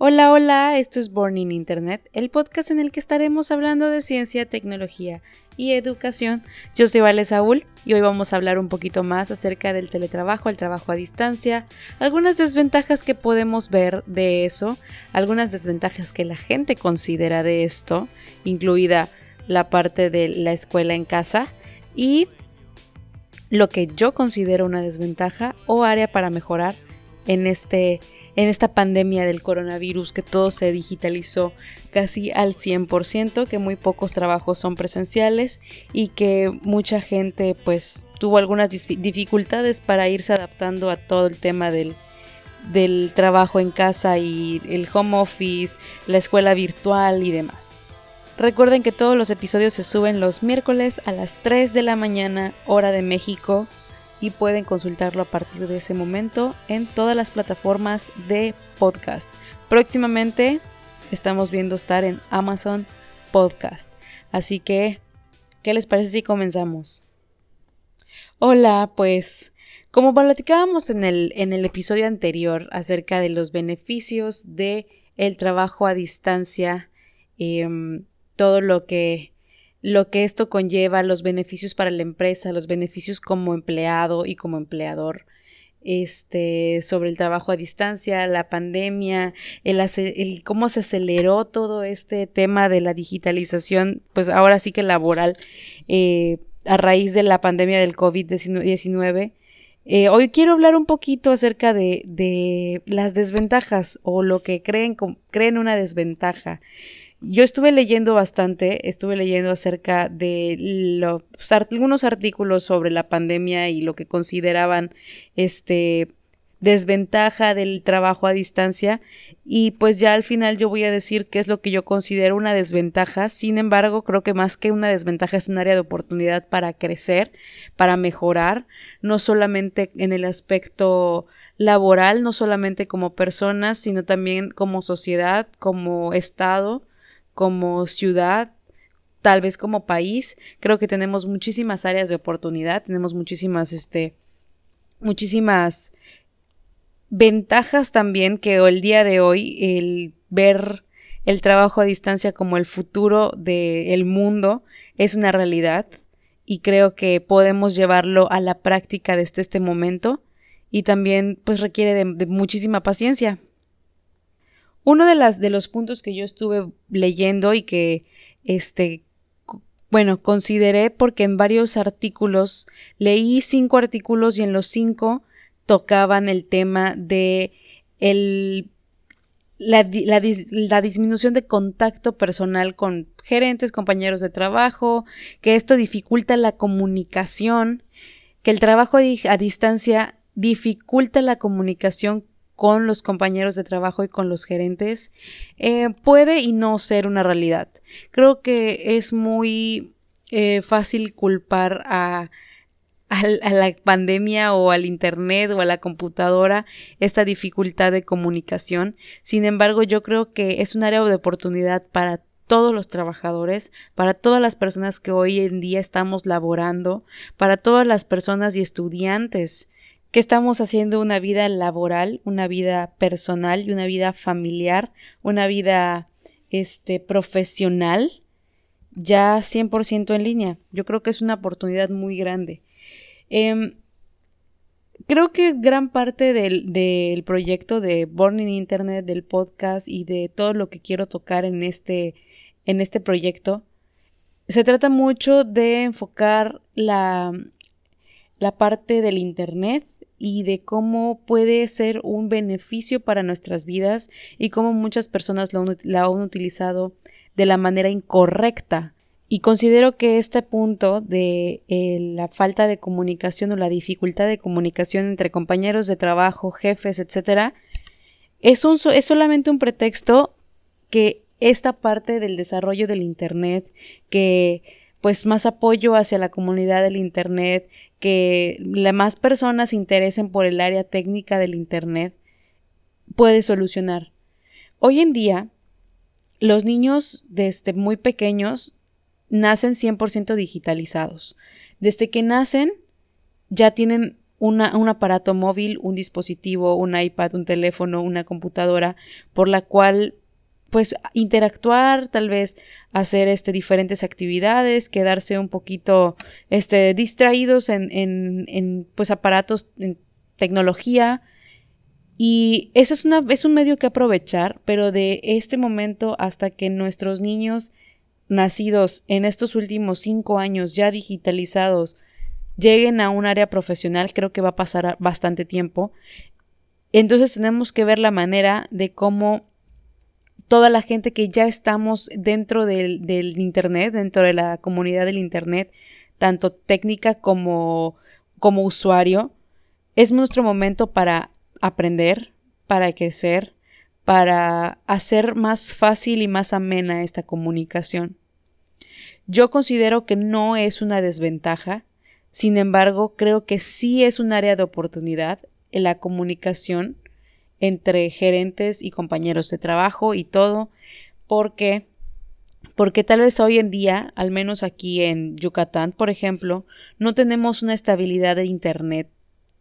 Hola, hola, esto es Born in Internet, el podcast en el que estaremos hablando de ciencia, tecnología y educación. Yo soy Vale Saúl y hoy vamos a hablar un poquito más acerca del teletrabajo, el trabajo a distancia, algunas desventajas que podemos ver de eso, algunas desventajas que la gente considera de esto, incluida la parte de la escuela en casa y lo que yo considero una desventaja o área para mejorar en este en esta pandemia del coronavirus, que todo se digitalizó casi al 100%, que muy pocos trabajos son presenciales y que mucha gente pues tuvo algunas dificultades para irse adaptando a todo el tema del, del trabajo en casa y el home office, la escuela virtual y demás. Recuerden que todos los episodios se suben los miércoles a las 3 de la mañana hora de México y pueden consultarlo a partir de ese momento en todas las plataformas de podcast. Próximamente estamos viendo estar en Amazon Podcast. Así que, ¿qué les parece si comenzamos? Hola, pues como platicábamos en el, en el episodio anterior acerca de los beneficios de el trabajo a distancia, em, todo lo que lo que esto conlleva, los beneficios para la empresa, los beneficios como empleado y como empleador, este, sobre el trabajo a distancia, la pandemia, el, el, cómo se aceleró todo este tema de la digitalización, pues ahora sí que laboral, eh, a raíz de la pandemia del COVID-19. Eh, hoy quiero hablar un poquito acerca de, de, las desventajas o lo que creen, creen una desventaja. Yo estuve leyendo bastante, estuve leyendo acerca de los, algunos artículos sobre la pandemia y lo que consideraban este desventaja del trabajo a distancia y pues ya al final yo voy a decir qué es lo que yo considero una desventaja. Sin embargo, creo que más que una desventaja es un área de oportunidad para crecer, para mejorar, no solamente en el aspecto laboral, no solamente como personas, sino también como sociedad, como Estado como ciudad, tal vez como país, creo que tenemos muchísimas áreas de oportunidad, tenemos muchísimas, este, muchísimas ventajas también que el día de hoy el ver el trabajo a distancia como el futuro del mundo es una realidad y creo que podemos llevarlo a la práctica desde este momento y también pues requiere de muchísima paciencia uno de, las, los puntos que yo estuve leyendo y que, este, bueno, consideré porque en varios artículos, leí cinco artículos y en los cinco tocaban el tema de el, la, la, disminución de contacto personal con gerentes, compañeros de trabajo, que esto dificulta la comunicación, que el trabajo a distancia dificulta la comunicación con los compañeros de trabajo y con los gerentes, eh, puede y no ser una realidad. Creo que es muy eh, fácil culpar a, a, la pandemia o al Internet o a la computadora esta dificultad de comunicación. Sin embargo, yo creo que es un área de oportunidad para todos los trabajadores, para todas las personas que hoy en día estamos laborando, para todas las personas y estudiantes que estamos haciendo una vida laboral, una vida personal y una vida familiar, una vida este, profesional, ya 100% en línea. Yo creo que es una oportunidad muy grande. Em, creo que gran parte del, del, proyecto de Born in Internet, del podcast y de todo lo que quiero tocar en este, en este proyecto, se trata mucho de enfocar la, la parte del Internet y de cómo puede ser un beneficio para nuestras vidas y cómo muchas personas la han utilizado de la manera incorrecta. Y considero que este punto de eh, la falta de comunicación o la dificultad de comunicación entre compañeros de trabajo, jefes, etcétera, es, un, es solamente un pretexto que esta parte del desarrollo del Internet, que pues más apoyo hacia la comunidad del Internet, que las más personas se interesen por el área técnica del Internet, puede solucionar. Hoy en día, los niños desde muy pequeños nacen 100% digitalizados. Desde que nacen, ya tienen un aparato móvil, un dispositivo, un iPad, un teléfono, una computadora, por la cual pues interactuar, tal vez hacer este diferentes actividades, quedarse un poquito este distraídos en, en, en pues aparatos, en tecnología. Y eso es, una, es un medio que aprovechar, pero de este momento hasta que nuestros niños nacidos en estos últimos cinco años ya digitalizados lleguen a un área profesional, creo que va a pasar bastante tiempo. Entonces tenemos que ver la manera de cómo toda la gente que ya estamos dentro del, Internet, dentro de la comunidad del Internet, tanto técnica como, como usuario, es nuestro momento para aprender, para crecer, para hacer más fácil y más amena esta comunicación. Yo considero que no es una desventaja, sin embargo, creo que sí es un área de oportunidad en la comunicación entre gerentes y compañeros de trabajo y todo, porque porque tal vez hoy en día, al menos aquí en Yucatán, por ejemplo, no tenemos una estabilidad de internet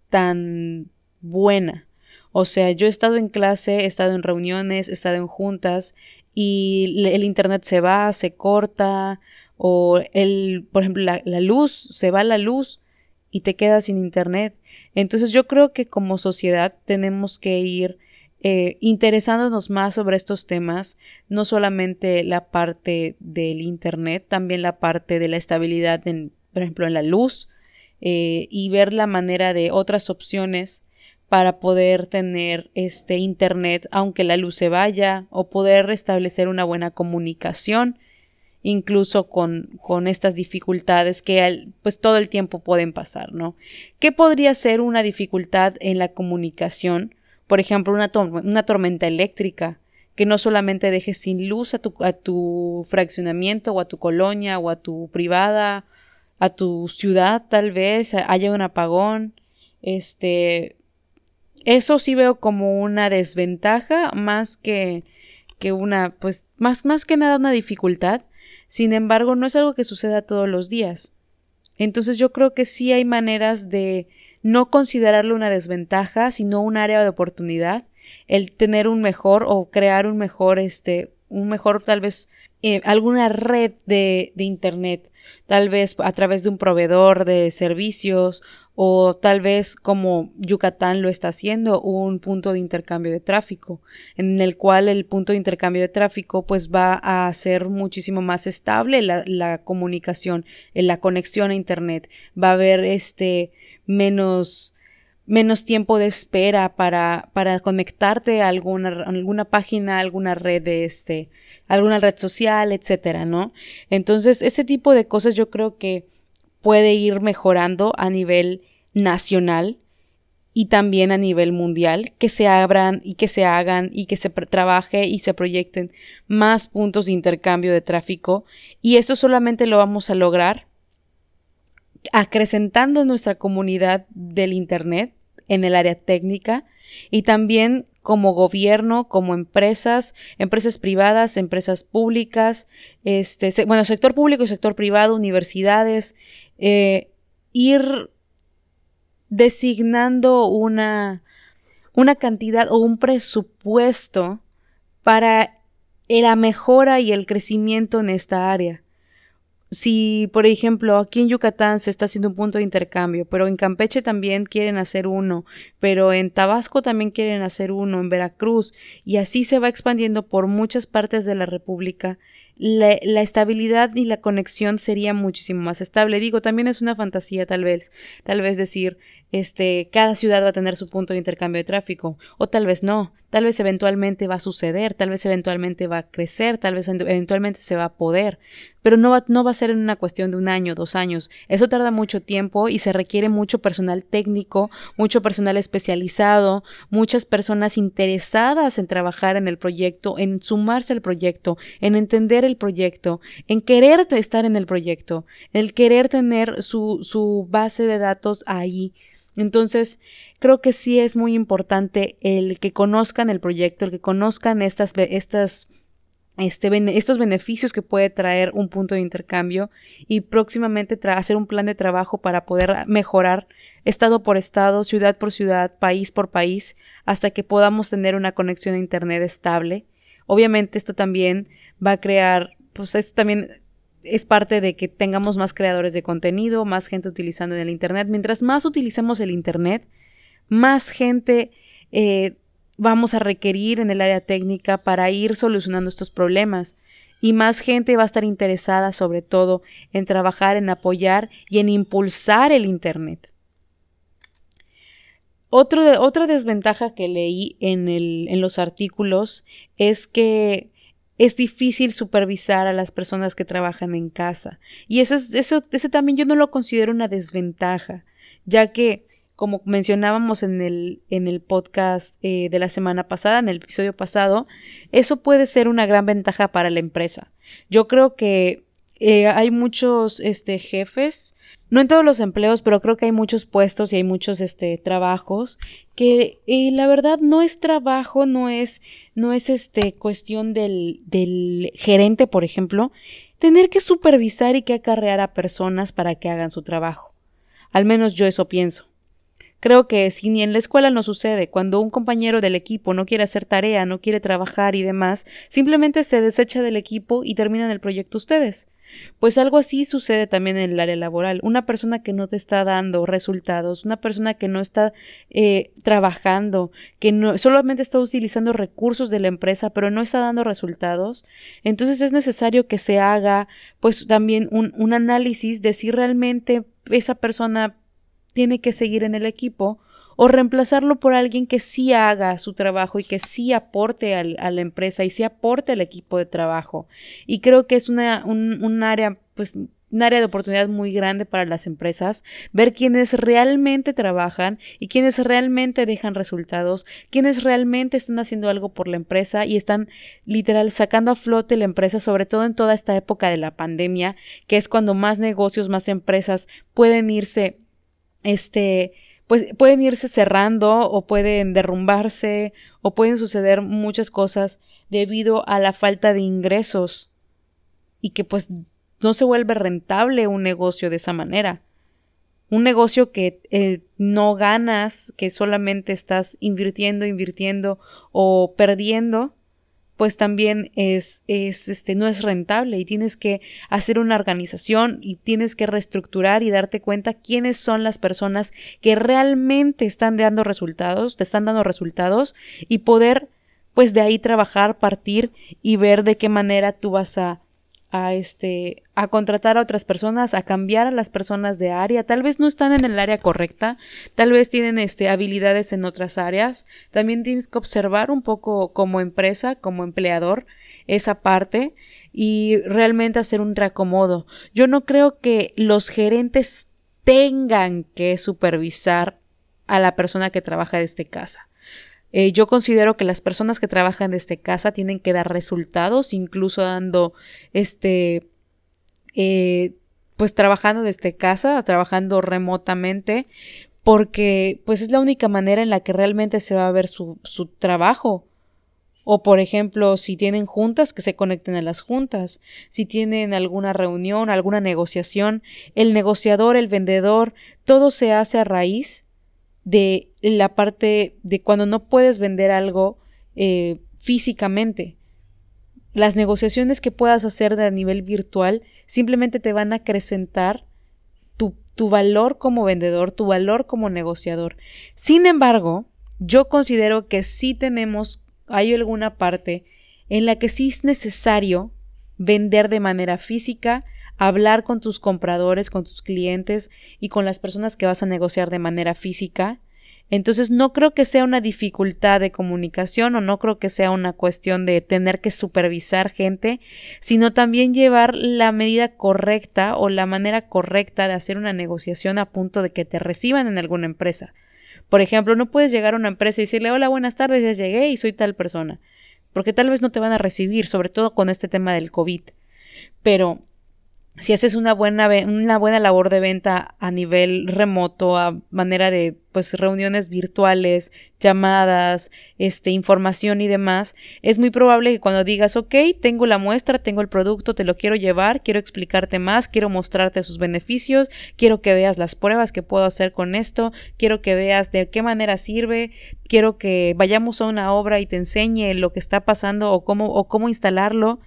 tan buena. O sea, yo he estado en clase, he estado en reuniones, he estado en juntas y el internet se va, se corta o el, por ejemplo, la, la luz, se va la luz y te quedas sin internet. Entonces yo creo que como sociedad tenemos que ir eh, interesándonos más sobre estos temas, no solamente la parte del Internet, también la parte de la estabilidad, en, por ejemplo, en la luz, eh, y ver la manera de otras opciones para poder tener este Internet aunque la luz se vaya o poder restablecer una buena comunicación incluso con, con estas dificultades que pues todo el tiempo pueden pasar, ¿no? ¿Qué podría ser una dificultad en la comunicación? Por ejemplo, una, una tormenta eléctrica que no solamente deje sin luz a tu, a tu fraccionamiento o a tu colonia o a tu privada, a tu ciudad tal vez, haya un apagón, este, eso sí veo como una desventaja más que, que una, pues, más, más que nada una dificultad, sin embargo, no es algo que suceda todos los días. Entonces yo creo que sí hay maneras de no considerarlo una desventaja, sino un área de oportunidad, el tener un mejor o crear un mejor, este, un mejor tal vez eh, alguna red de, de Internet, tal vez a través de un proveedor de servicios o tal vez como Yucatán lo está haciendo, un punto de intercambio de tráfico, en el cual el punto de intercambio de tráfico pues va a ser muchísimo más estable la, la comunicación, la conexión a internet, va a haber este menos menos tiempo de espera para, para conectarte a alguna, alguna página, alguna red de este, alguna red social, etcétera, ¿no? Entonces, ese tipo de cosas yo creo que puede ir mejorando a nivel nacional y también a nivel mundial, que se abran y que se hagan y que se trabaje y se proyecten más puntos de intercambio de tráfico. Y esto solamente lo vamos a lograr acrecentando nuestra comunidad del Internet en el área técnica y también como gobierno, como empresas, empresas privadas, empresas públicas, este, bueno, sector público y sector privado, universidades, eh, ir designando una, una cantidad o un presupuesto para la mejora y el crecimiento en esta área si, por ejemplo, aquí en Yucatán se está haciendo un punto de intercambio, pero en Campeche también quieren hacer uno, pero en Tabasco también quieren hacer uno, en Veracruz, y así se va expandiendo por muchas partes de la República, la, estabilidad y la conexión sería muchísimo más estable. Digo, también es una fantasía tal vez, tal vez decir, este, cada ciudad va a tener su punto de intercambio de tráfico, o tal vez no, tal vez eventualmente va a suceder, tal vez eventualmente va a crecer, tal vez eventualmente se va a poder, pero no va, no va a ser en una cuestión de un año, dos años. Eso tarda mucho tiempo y se requiere mucho personal técnico, mucho personal especializado, muchas personas interesadas en trabajar en el proyecto, en sumarse al proyecto, en entender el proyecto, en querer estar en el proyecto, el querer tener su, su base de datos ahí. Entonces, creo que sí es muy importante el que conozcan el proyecto, el que conozcan estas, estas este, estos beneficios que puede traer un punto de intercambio y próximamente hacer un plan de trabajo para poder mejorar estado por estado, ciudad por ciudad, país por país, hasta que podamos tener una conexión a Internet estable. Obviamente esto también va a crear, pues esto también es parte de que tengamos más creadores de contenido, más gente utilizando en el Internet. Mientras más utilicemos el Internet, más gente eh, vamos a requerir en el área técnica para ir solucionando estos problemas. Y más gente va a estar interesada sobre todo en trabajar, en apoyar y en impulsar el Internet. Otra desventaja que leí en, en los artículos es que es difícil supervisar a las personas que trabajan en casa. Y eso, eso, ese también yo no lo considero una desventaja, ya que, como mencionábamos en el, en el podcast eh, de la semana pasada, en el episodio pasado, eso puede ser una gran ventaja para la empresa. Yo creo que eh, hay muchos este, jefes no en todos los empleos, pero creo que hay muchos puestos y hay muchos este, trabajos que la verdad no es trabajo, no es, no es este, cuestión del, del gerente, por ejemplo, tener que supervisar y que acarrear a personas para que hagan su trabajo. Al menos yo eso pienso. Creo que si ni en la escuela no sucede, cuando un compañero del equipo no quiere hacer tarea, no quiere trabajar y demás, simplemente se desecha del equipo y terminan el proyecto ustedes. Pues algo así sucede también en el área laboral. Una persona que no te está dando resultados, una persona que no está eh, trabajando, que no, solamente está utilizando recursos de la empresa, pero no está dando resultados, entonces es necesario que se haga pues también un, un análisis de si realmente esa persona tiene que seguir en el equipo o reemplazarlo por alguien que sí haga su trabajo y que sí aporte a la empresa y sí aporte al equipo de trabajo. Y creo que es una, un, área, pues, un área de oportunidad muy grande para las empresas, ver quiénes realmente trabajan y quiénes realmente dejan resultados, quiénes realmente están haciendo algo por la empresa y están literal sacando a flote la empresa, sobre todo en toda esta época de la pandemia, que es cuando más negocios, más empresas pueden irse, este, pues pueden irse cerrando o pueden derrumbarse o pueden suceder muchas cosas debido a la falta de ingresos y que pues no se vuelve rentable un negocio de esa manera. Un negocio que eh, no ganas, que solamente estás invirtiendo, invirtiendo o perdiendo, pues también es, es, este, no es rentable y tienes que hacer una organización y tienes que reestructurar y darte cuenta quiénes son las personas que realmente están dando resultados, te están dando resultados y poder pues de ahí trabajar, partir y ver de qué manera tú vas a a este a contratar a otras personas, a cambiar a las personas de área, tal vez no están en el área correcta, tal vez tienen este habilidades en otras áreas. También tienes que observar un poco como empresa, como empleador esa parte y realmente hacer un reacomodo. Yo no creo que los gerentes tengan que supervisar a la persona que trabaja desde casa. Eh, yo considero que las personas que trabajan desde casa tienen que dar resultados, incluso dando, este, eh, pues trabajando desde casa, trabajando remotamente, porque pues es la única manera en la que realmente se va a ver su, su trabajo. O por ejemplo, si tienen juntas, que se conecten a las juntas. Si tienen alguna reunión, alguna negociación, el negociador, el vendedor, todo se hace a raíz de la parte de cuando no puedes vender algo eh, físicamente. Las negociaciones que puedas hacer a nivel virtual simplemente te van a acrecentar tu, tu valor como vendedor, tu valor como negociador. Sin embargo, yo considero que sí tenemos, hay alguna parte en la que sí es necesario vender de manera física, hablar con tus compradores, con tus clientes y con las personas que vas a negociar de manera física. Entonces no creo que sea una dificultad de comunicación o no creo que sea una cuestión de tener que supervisar gente, sino también llevar la medida correcta o la manera correcta de hacer una negociación a punto de que te reciban en alguna empresa. Por ejemplo, no puedes llegar a una empresa y decirle hola, buenas tardes, ya llegué y soy tal persona, porque tal vez no te van a recibir, sobre todo con este tema del COVID. Pero si haces una buena, una buena labor de venta a nivel remoto, a manera de pues reuniones virtuales, llamadas, este, información y demás, es muy probable que cuando digas, ok, tengo la muestra, tengo el producto, te lo quiero llevar, quiero explicarte más, quiero mostrarte sus beneficios, quiero que veas las pruebas que puedo hacer con esto, quiero que veas de qué manera sirve, quiero que vayamos a una obra y te enseñe lo que está pasando o cómo, o cómo instalarlo.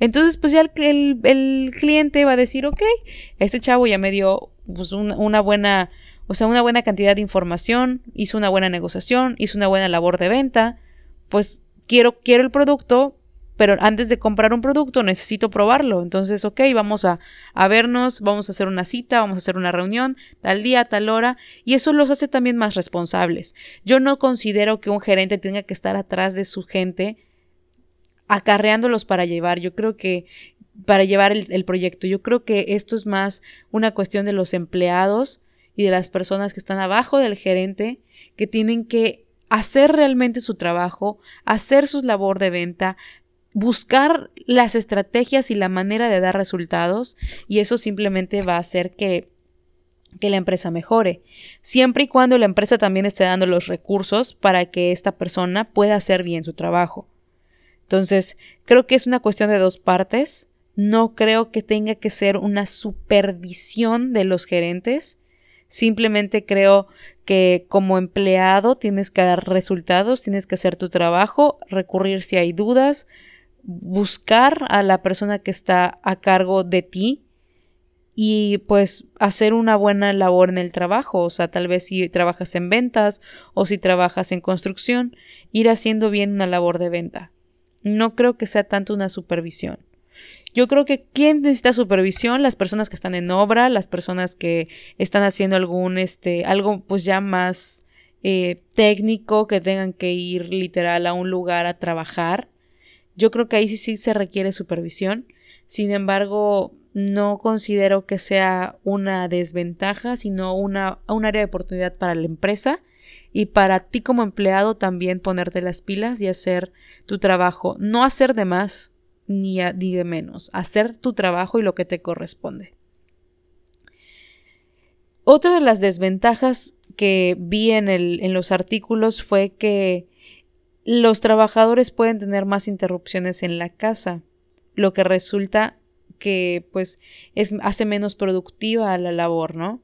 Entonces, pues ya el, cliente va a decir, ok, este chavo ya me dio pues, una, buena, o sea, una buena cantidad de información, hizo una buena negociación, hizo una buena labor de venta, pues quiero, quiero el producto, pero antes de comprar un producto necesito probarlo. Entonces, ok, vamos a, a, vernos, vamos a hacer una cita, vamos a hacer una reunión, tal día, tal hora, y eso los hace también más responsables. Yo no considero que un gerente tenga que estar atrás de su gente acarreándolos para llevar. Yo creo que para llevar el, proyecto. Yo creo que esto es más una cuestión de los empleados y de las personas que están abajo del gerente que tienen que hacer realmente su trabajo, hacer su labor de venta, buscar las estrategias y la manera de dar resultados y eso simplemente va a hacer que que la empresa mejore, siempre y cuando la empresa también esté dando los recursos para que esta persona pueda hacer bien su trabajo. Entonces, creo que es una cuestión de dos partes. No creo que tenga que ser una supervisión de los gerentes. Simplemente creo que como empleado tienes que dar resultados, tienes que hacer tu trabajo, recurrir si hay dudas, buscar a la persona que está a cargo de ti y pues hacer una buena labor en el trabajo, o sea, tal vez si trabajas en ventas o si trabajas en construcción, ir haciendo bien una labor de venta. No creo que sea tanto una supervisión. Yo creo que ¿quién necesita supervisión? Las personas que están en obra, las personas que están haciendo algún, este, algo pues ya más eh, técnico, que tengan que ir literal a un lugar a trabajar. Yo creo que ahí sí, sí se requiere supervisión. Sin embargo, no considero que sea una desventaja, sino una, un área de oportunidad para la empresa y para ti como empleado también ponerte las pilas y hacer tu trabajo, no hacer de más ni, de menos, hacer tu trabajo y lo que te corresponde. Otra de las desventajas que vi en, el, en los artículos fue que los trabajadores pueden tener más interrupciones en la casa, lo que resulta que pues es, hace menos productiva la labor, ¿no?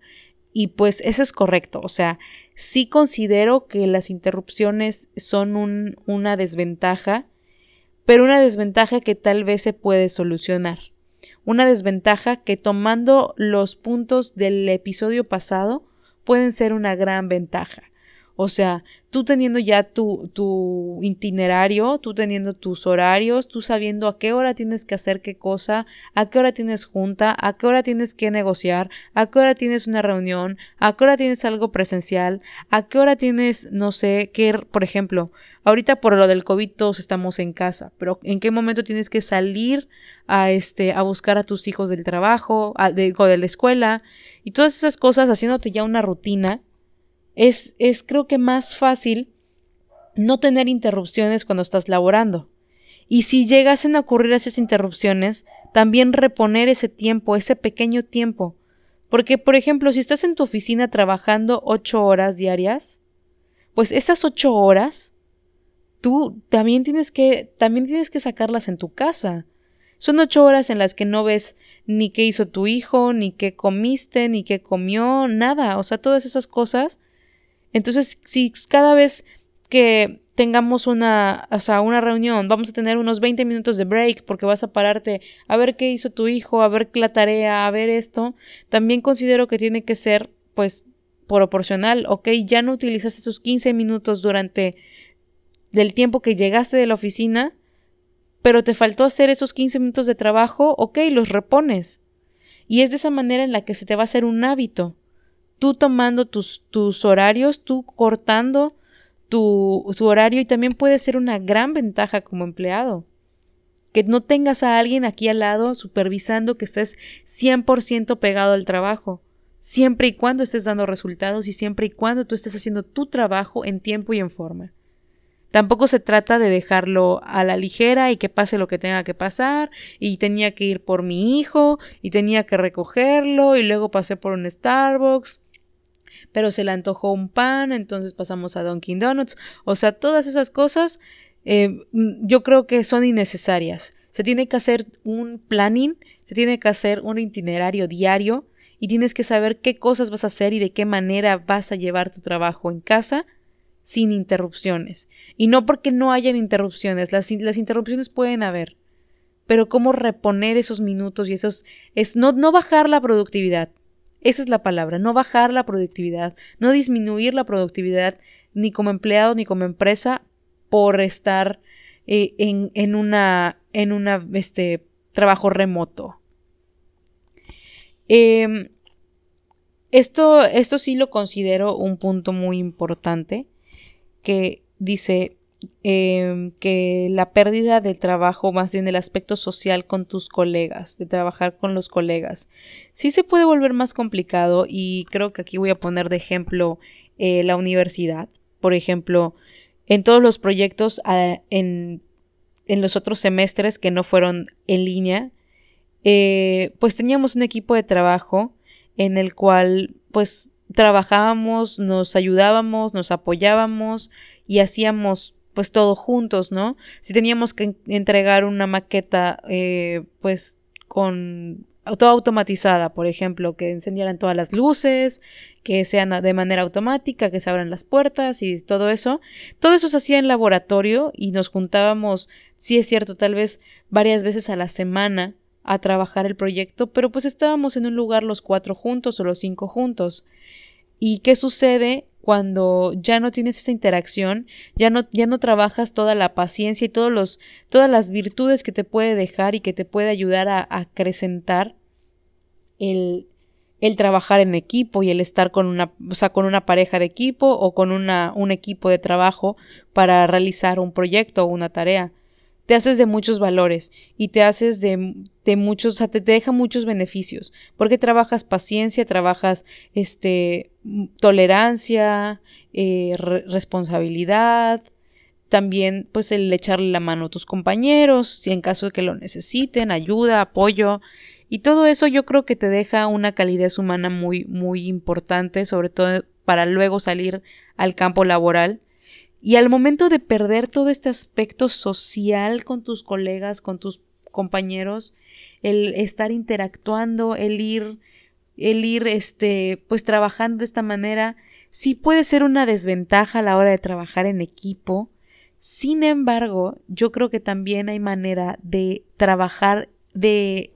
Y pues eso es correcto, o sea, sí considero que las interrupciones son un, una desventaja, pero una desventaja que tal vez se puede solucionar. Una desventaja que tomando los puntos del episodio pasado pueden ser una gran ventaja. O sea, tú teniendo ya tu, tu, itinerario, tú teniendo tus horarios, tú sabiendo a qué hora tienes que hacer qué cosa, a qué hora tienes junta, a qué hora tienes que negociar, a qué hora tienes una reunión, a qué hora tienes algo presencial, a qué hora tienes, no sé, qué, por ejemplo, ahorita por lo del COVID todos estamos en casa, pero en qué momento tienes que salir a este, a buscar a tus hijos del trabajo, a, de, o de la escuela, y todas esas cosas haciéndote ya una rutina es, es creo que más fácil no tener interrupciones cuando estás laborando. Y si llegasen a ocurrir esas interrupciones, también reponer ese tiempo, ese pequeño tiempo. Porque, por ejemplo, si estás en tu oficina trabajando ocho horas diarias, pues esas ocho horas, tú también tienes que, también tienes que sacarlas en tu casa. Son ocho horas en las que no ves ni qué hizo tu hijo, ni qué comiste, ni qué comió, nada. O sea, todas esas cosas entonces, si cada vez que tengamos una, o sea, una reunión, vamos a tener unos 20 minutos de break porque vas a pararte a ver qué hizo tu hijo, a ver la tarea, a ver esto, también considero que tiene que ser, pues, proporcional, ok, ya no utilizaste esos 15 minutos durante del tiempo que llegaste de la oficina, pero te faltó hacer esos 15 minutos de trabajo, ok, los repones. Y es de esa manera en la que se te va a hacer un hábito tú tomando tus, tus horarios, tú cortando tu, tu horario y también puede ser una gran ventaja como empleado. Que no tengas a alguien aquí al lado supervisando que estés 100% pegado al trabajo, siempre y cuando estés dando resultados y siempre y cuando tú estés haciendo tu trabajo en tiempo y en forma. Tampoco se trata de dejarlo a la ligera y que pase lo que tenga que pasar y tenía que ir por mi hijo y tenía que recogerlo y luego pasé por un Starbucks pero se le antojó un pan, entonces pasamos a Dunkin' Donuts. O sea, todas esas cosas eh, yo creo que son innecesarias. Se tiene que hacer un planning, se tiene que hacer un itinerario diario y tienes que saber qué cosas vas a hacer y de qué manera vas a llevar tu trabajo en casa sin interrupciones. Y no porque no hayan interrupciones, las, las interrupciones pueden haber, pero cómo reponer esos minutos y esos es no, no bajar la productividad. Esa es la palabra, no bajar la productividad, no disminuir la productividad ni como empleado ni como empresa por estar eh, en, en, una en una este trabajo remoto. Em, esto, esto sí lo considero un punto muy importante que dice em, que la pérdida de trabajo, más bien del aspecto social con tus colegas, de trabajar con los colegas, sí se puede volver más complicado y creo que aquí voy a poner de ejemplo eh, la universidad. Por ejemplo, en todos los proyectos ah, en, en, los otros semestres que no fueron en línea, eh, pues teníamos un equipo de trabajo en el cual pues trabajábamos, nos ayudábamos, nos apoyábamos y hacíamos pues todo juntos, ¿no? Si teníamos que entregar una maqueta eh, pues con toda automatizada, por ejemplo, que encendieran todas las luces, que sean de manera automática, que se abran las puertas y todo eso. Todo eso se hacía en laboratorio y nos juntábamos, sí es cierto, tal vez varias veces a la semana a trabajar el proyecto, pero pues estábamos en un lugar los cuatro juntos o los cinco juntos. ¿Y qué sucede cuando ya no tienes esa interacción, ya no, ya no trabajas toda la paciencia y todos los, todas las virtudes que te puede dejar y que te puede ayudar a, acrecentar el, el trabajar en equipo y el estar con una, o sea, con una pareja de equipo o con una, un equipo de trabajo para realizar un proyecto o una tarea te haces de muchos valores y te haces de, de muchos, o sea, te, deja muchos beneficios, porque trabajas paciencia, trabajas este, tolerancia, eh, responsabilidad, también pues el echarle la mano a tus compañeros, si en caso de que lo necesiten, ayuda, apoyo, y todo eso yo creo que te deja una calidez humana muy, muy importante, sobre todo para luego salir al campo laboral y al momento de perder todo este aspecto social con tus colegas, con tus compañeros, el estar interactuando, el ir, el ir, este, pues trabajando de esta manera, sí puede ser una desventaja a la hora de trabajar en equipo. Sin embargo, yo creo que también hay manera de trabajar de,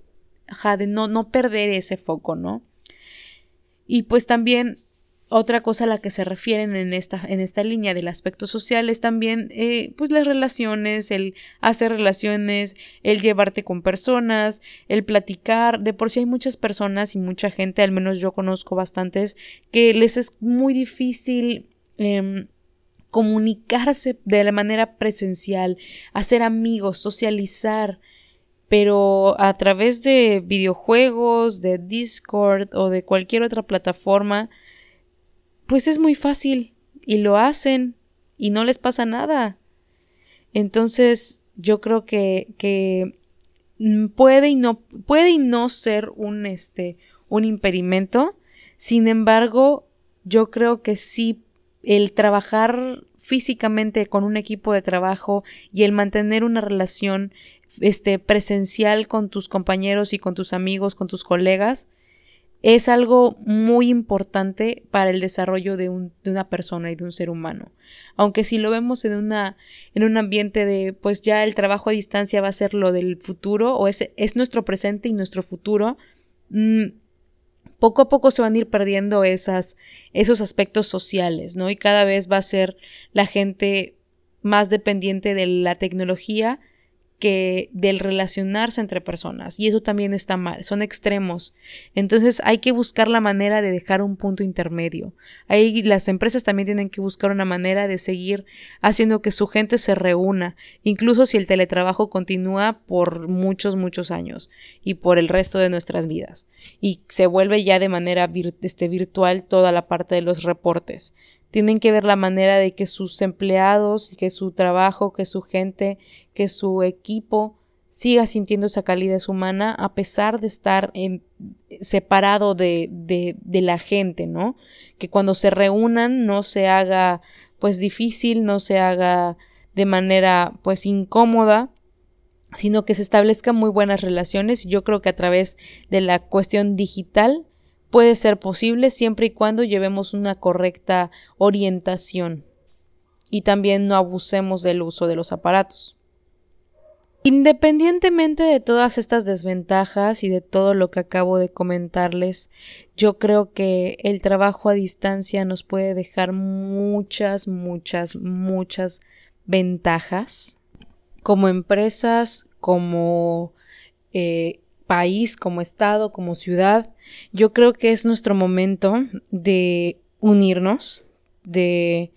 de no, no perder ese foco, ¿no? Y pues también otra cosa a la que se refieren en esta, en esta línea del aspecto social es también eh, pues las relaciones, el hacer relaciones, el llevarte con personas, el platicar. De por sí hay muchas personas y mucha gente, al menos yo conozco bastantes, que les es muy difícil em, comunicarse de la manera presencial, hacer amigos, socializar pero a través de videojuegos, de Discord o de cualquier otra plataforma, pues es muy fácil y lo hacen y no les pasa nada. Entonces, yo creo que, que puede y no puede y no ser un este un impedimento. Sin embargo, yo creo que sí el trabajar físicamente con un equipo de trabajo y el mantener una relación este presencial con tus compañeros y con tus amigos, con tus colegas, es algo muy importante para el desarrollo de, un, de, una persona y de un ser humano. Aunque si lo vemos en, una, en un ambiente de, pues ya el trabajo a distancia va a ser lo del futuro, o es, es nuestro presente y nuestro futuro, mm, poco a poco se van a ir perdiendo esas, esos aspectos sociales, ¿no? Y cada vez va a ser la gente más dependiente de la tecnología que del relacionarse entre personas y eso también está mal, son extremos. Entonces hay que buscar la manera de dejar un punto intermedio. Ahí las empresas también tienen que buscar una manera de seguir haciendo que su gente se reúna, incluso si el teletrabajo continúa por muchos muchos años y por el resto de nuestras vidas y se vuelve ya de manera este, virtual toda la parte de los reportes tienen que ver la manera de que sus empleados, que su trabajo, que su gente, que su equipo siga sintiendo esa calidez humana a pesar de estar en, separado de, de, de la gente, ¿no? Que cuando se reúnan no se haga pues difícil, no se haga de manera pues incómoda, sino que se establezcan muy buenas relaciones. Yo creo que a través de la cuestión digital puede ser posible siempre y cuando llevemos una correcta orientación y también no abusemos del uso de los aparatos. Independientemente de todas estas desventajas y de todo lo que acabo de comentarles, yo creo que el trabajo a distancia nos puede dejar muchas, muchas, muchas ventajas como empresas, como eh, país, como estado, como ciudad. Yo creo que es nuestro momento de unirnos, de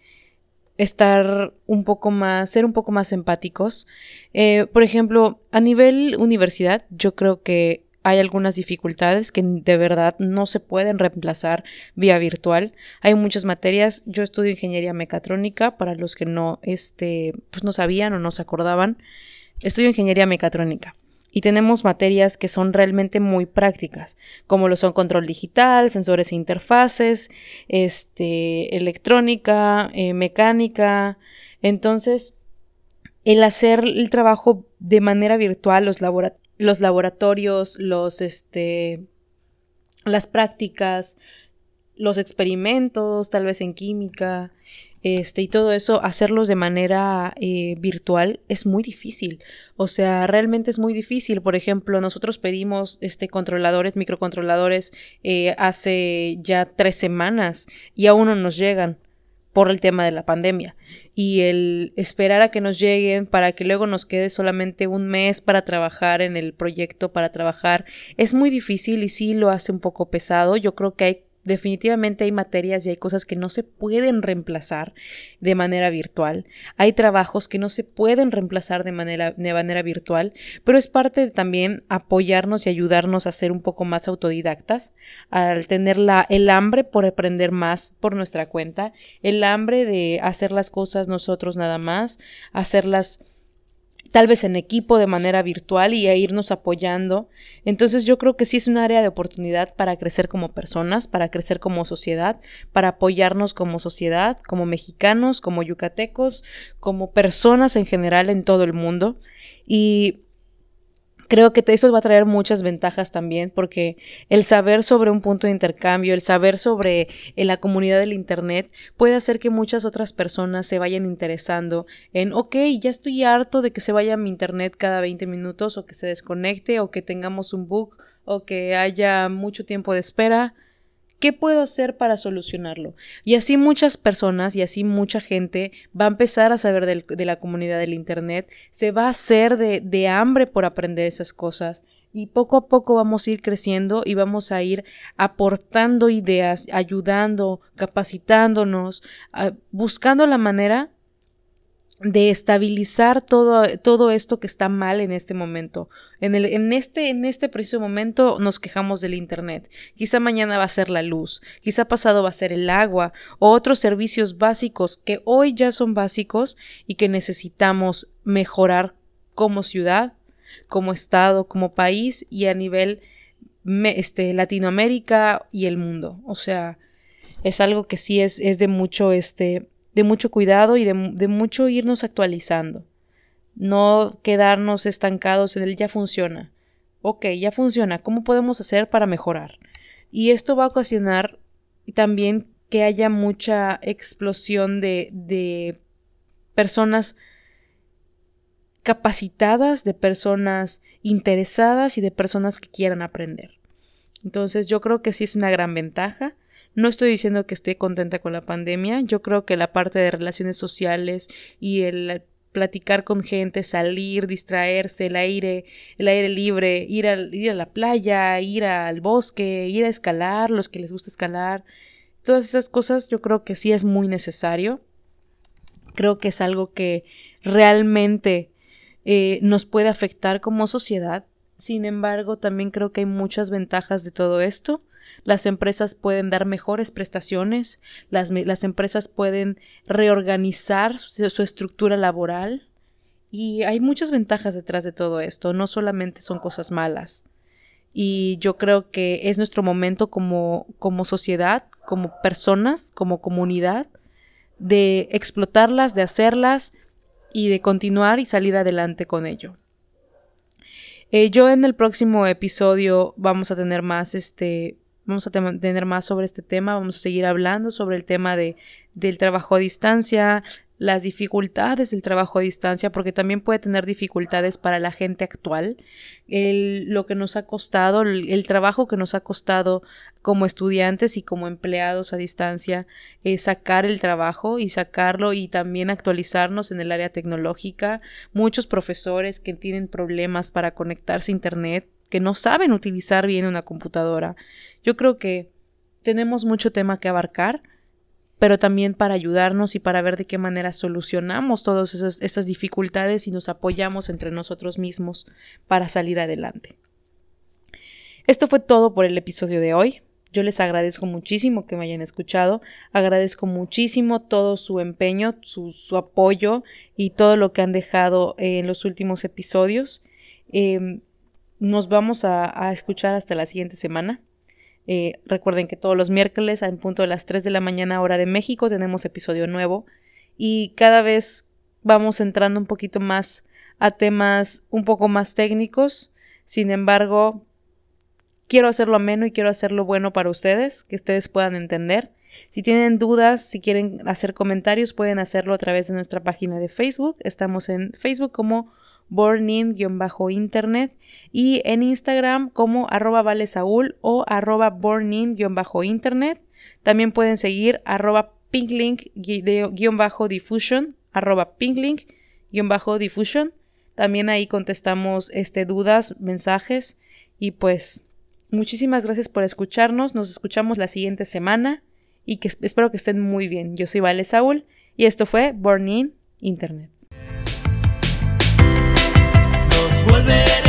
estar un poco más, ser un poco más empáticos. Eh, por ejemplo, a nivel universidad, yo creo que hay algunas dificultades que de verdad no se pueden reemplazar vía virtual. Hay muchas materias. Yo estudio ingeniería mecatrónica, para los que no, este, pues no sabían o no se acordaban. Estudio ingeniería mecatrónica y tenemos materias que son realmente muy prácticas, como lo son control digital, sensores e interfaces, este, electrónica, eh, mecánica. Entonces, el hacer el trabajo de manera virtual, los, los laboratorios, los, este, las prácticas, los experimentos, tal vez en química, este, y todo eso, hacerlos de manera eh, virtual es muy difícil. O sea, realmente es muy difícil. Por ejemplo, nosotros pedimos este, controladores, microcontroladores eh, hace ya tres semanas y aún no nos llegan por el tema de la pandemia. Y el esperar a que nos lleguen para que luego nos quede solamente un mes para trabajar en el proyecto, para trabajar, es muy difícil y sí lo hace un poco pesado. Yo creo que hay Definitivamente hay materias y hay cosas que no se pueden reemplazar de manera virtual. Hay trabajos que no se pueden reemplazar de manera, de manera virtual, pero es parte de también apoyarnos y ayudarnos a ser un poco más autodidactas, al tener la, el hambre por aprender más por nuestra cuenta, el hambre de hacer las cosas nosotros nada más, hacerlas tal vez en equipo de manera virtual y a irnos apoyando. Entonces yo creo que sí es un área de oportunidad para crecer como personas, para crecer como sociedad, para apoyarnos como sociedad, como mexicanos, como yucatecos, como personas en general en todo el mundo. Y creo que eso va a traer muchas ventajas también, porque el saber sobre un punto de intercambio, el saber sobre eh, la comunidad del Internet, puede hacer que muchas otras personas se vayan interesando en, ok, ya estoy harto de que se vaya mi Internet cada 20 minutos o que se desconecte o que tengamos un bug o que haya mucho tiempo de espera. ¿Qué puedo hacer para solucionarlo? Y así muchas personas y así mucha gente va a empezar a saber de la comunidad del Internet, se va a hacer de, de hambre por aprender esas cosas y poco a poco vamos a ir creciendo y vamos a ir aportando ideas, ayudando, capacitándonos, ah, buscando la manera de estabilizar todo, todo esto que está mal en este momento. En, el, en, este, en este preciso momento nos quejamos del Internet. Quizá mañana va a ser la luz, quizá pasado va a ser el agua o otros servicios básicos que hoy ya son básicos y que necesitamos mejorar como ciudad, como estado, como país y a nivel este, Latinoamérica y el mundo. O sea, es algo que sí es, es de mucho este de mucho cuidado y de, mucho irnos actualizando. No quedarnos estancados en el ya funciona. Ok, ya funciona. ¿Cómo podemos hacer para mejorar? Y esto va a ocasionar también que haya mucha explosión de, de personas capacitadas, de personas interesadas y de personas que quieran aprender. Entonces yo creo que sí es una gran ventaja. No estoy diciendo que esté contenta con la pandemia, yo creo que la parte de relaciones sociales y el platicar con gente, salir, distraerse, el aire, el aire libre, ir a, ir a la playa, ir al bosque, ir a escalar, los que les gusta escalar, todas esas cosas yo creo que sí es muy necesario. Creo que es algo que realmente eh, nos puede afectar como sociedad. Sin embargo, también creo que hay muchas ventajas de todo esto las empresas pueden dar mejores prestaciones, las, las empresas pueden reorganizar su, estructura laboral y hay muchas ventajas detrás de todo esto, no solamente son cosas malas. Y yo creo que es nuestro momento como, como sociedad, como personas, como comunidad, de explotarlas, de hacerlas y de continuar y salir adelante con ello. Eh, yo en el próximo episodio vamos a tener más este vamos a tener más sobre este tema, vamos a seguir hablando sobre el tema de, del trabajo a distancia, las dificultades del trabajo a distancia, porque también puede tener dificultades para la gente actual, el, lo que nos ha costado, el, trabajo que nos ha costado como estudiantes y como empleados a distancia, es sacar el trabajo y sacarlo y también actualizarnos en el área tecnológica. Muchos profesores que tienen problemas para conectarse a Internet, que no saben utilizar bien una computadora. Yo creo que tenemos mucho tema que abarcar pero también para ayudarnos y para ver de qué manera solucionamos todas esas, dificultades y nos apoyamos entre nosotros mismos para salir adelante. Esto fue todo por el episodio de hoy. Yo les agradezco muchísimo que me hayan escuchado, agradezco muchísimo todo su empeño, su, apoyo y todo lo que han dejado en los últimos episodios. Em, nos vamos a escuchar hasta la siguiente semana. Eh, recuerden que todos los miércoles, en punto de las 3 de la mañana, hora de México, tenemos episodio nuevo. Y cada vez vamos entrando un poquito más a temas un poco más técnicos. Sin embargo, quiero hacerlo ameno y quiero hacerlo bueno para ustedes, que ustedes puedan entender. Si tienen dudas, si quieren hacer comentarios, pueden hacerlo a través de nuestra página de Facebook. Estamos en Facebook como bornin-internet y en Instagram como arroba valesaúl o arroba bornin-internet. También pueden seguir arroba pinklink-diffusion, arroba pinklink-diffusion. También ahí contestamos este, dudas, mensajes y pues muchísimas gracias por escucharnos. Nos escuchamos la siguiente semana y que espero que estén muy bien. Yo soy Vale Saúl y esto fue Born In Internet. vuelve.